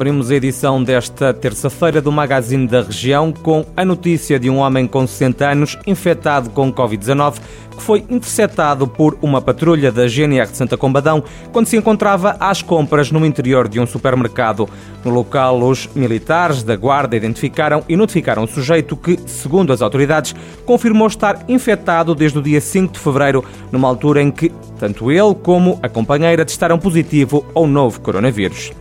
Abrimos a edição desta terça-feira do Magazine da Região com a notícia de um homem com 60 anos infectado com Covid-19 que foi interceptado por uma patrulha da GNR de Santa Combadão quando se encontrava às compras no interior de um supermercado. No local, os militares da Guarda identificaram e notificaram o sujeito que, segundo as autoridades, confirmou estar infectado desde o dia 5 de fevereiro, numa altura em que tanto ele como a companheira testaram positivo ao novo coronavírus.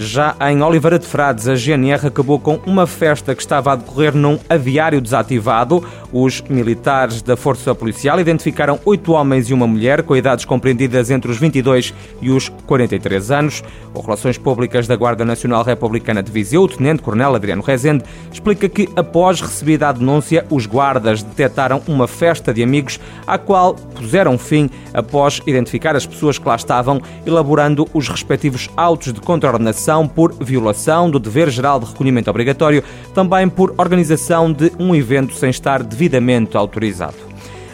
Já em Oliveira de Frades, a GNR acabou com uma festa que estava a decorrer num aviário desativado. Os militares da Força Policial identificaram oito homens e uma mulher com idades compreendidas entre os 22 e os 43 anos. O Relações Públicas da Guarda Nacional Republicana de Viseu, o Tenente-Coronel Adriano Rezende, explica que, após recebida a denúncia, os guardas detectaram uma festa de amigos à qual puseram fim após identificar as pessoas que lá estavam, elaborando os respectivos autos de contraordenação por violação do dever geral de recolhimento obrigatório, também por organização de um evento sem estar devidamente autorizado.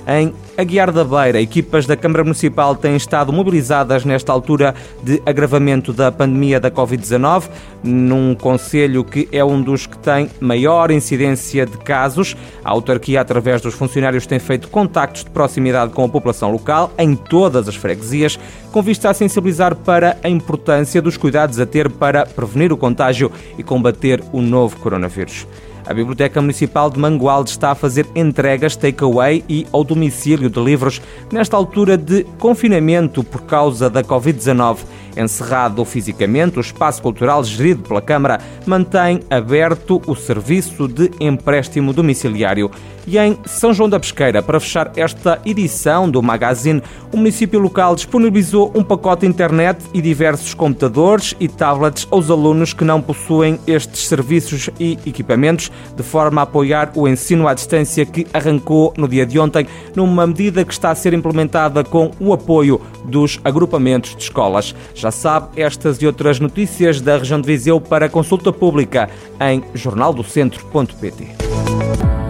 Em Aguiar da Beira, equipas da Câmara Municipal têm estado mobilizadas nesta altura de agravamento da pandemia da Covid-19, num conselho que é um dos que tem maior incidência de casos. A autarquia, através dos funcionários, tem feito contactos de proximidade com a população local em todas as freguesias, com vista a sensibilizar para a importância dos cuidados a ter para prevenir o contágio e combater o novo coronavírus. A Biblioteca Municipal de Mangualde está a fazer entregas takeaway e ao domicílio de livros nesta altura de confinamento por causa da Covid-19. Encerrado fisicamente, o espaço cultural gerido pela Câmara mantém aberto o serviço de empréstimo domiciliário. E em São João da Pesqueira, para fechar esta edição do Magazine, o município local disponibilizou um pacote internet e diversos computadores e tablets aos alunos que não possuem estes serviços e equipamentos, de forma a apoiar o ensino à distância que arrancou no dia de ontem, numa medida que está a ser implementada com o apoio dos agrupamentos de escolas. Já sabe estas e outras notícias da região de Viseu para consulta pública em jornaldocentro.pt.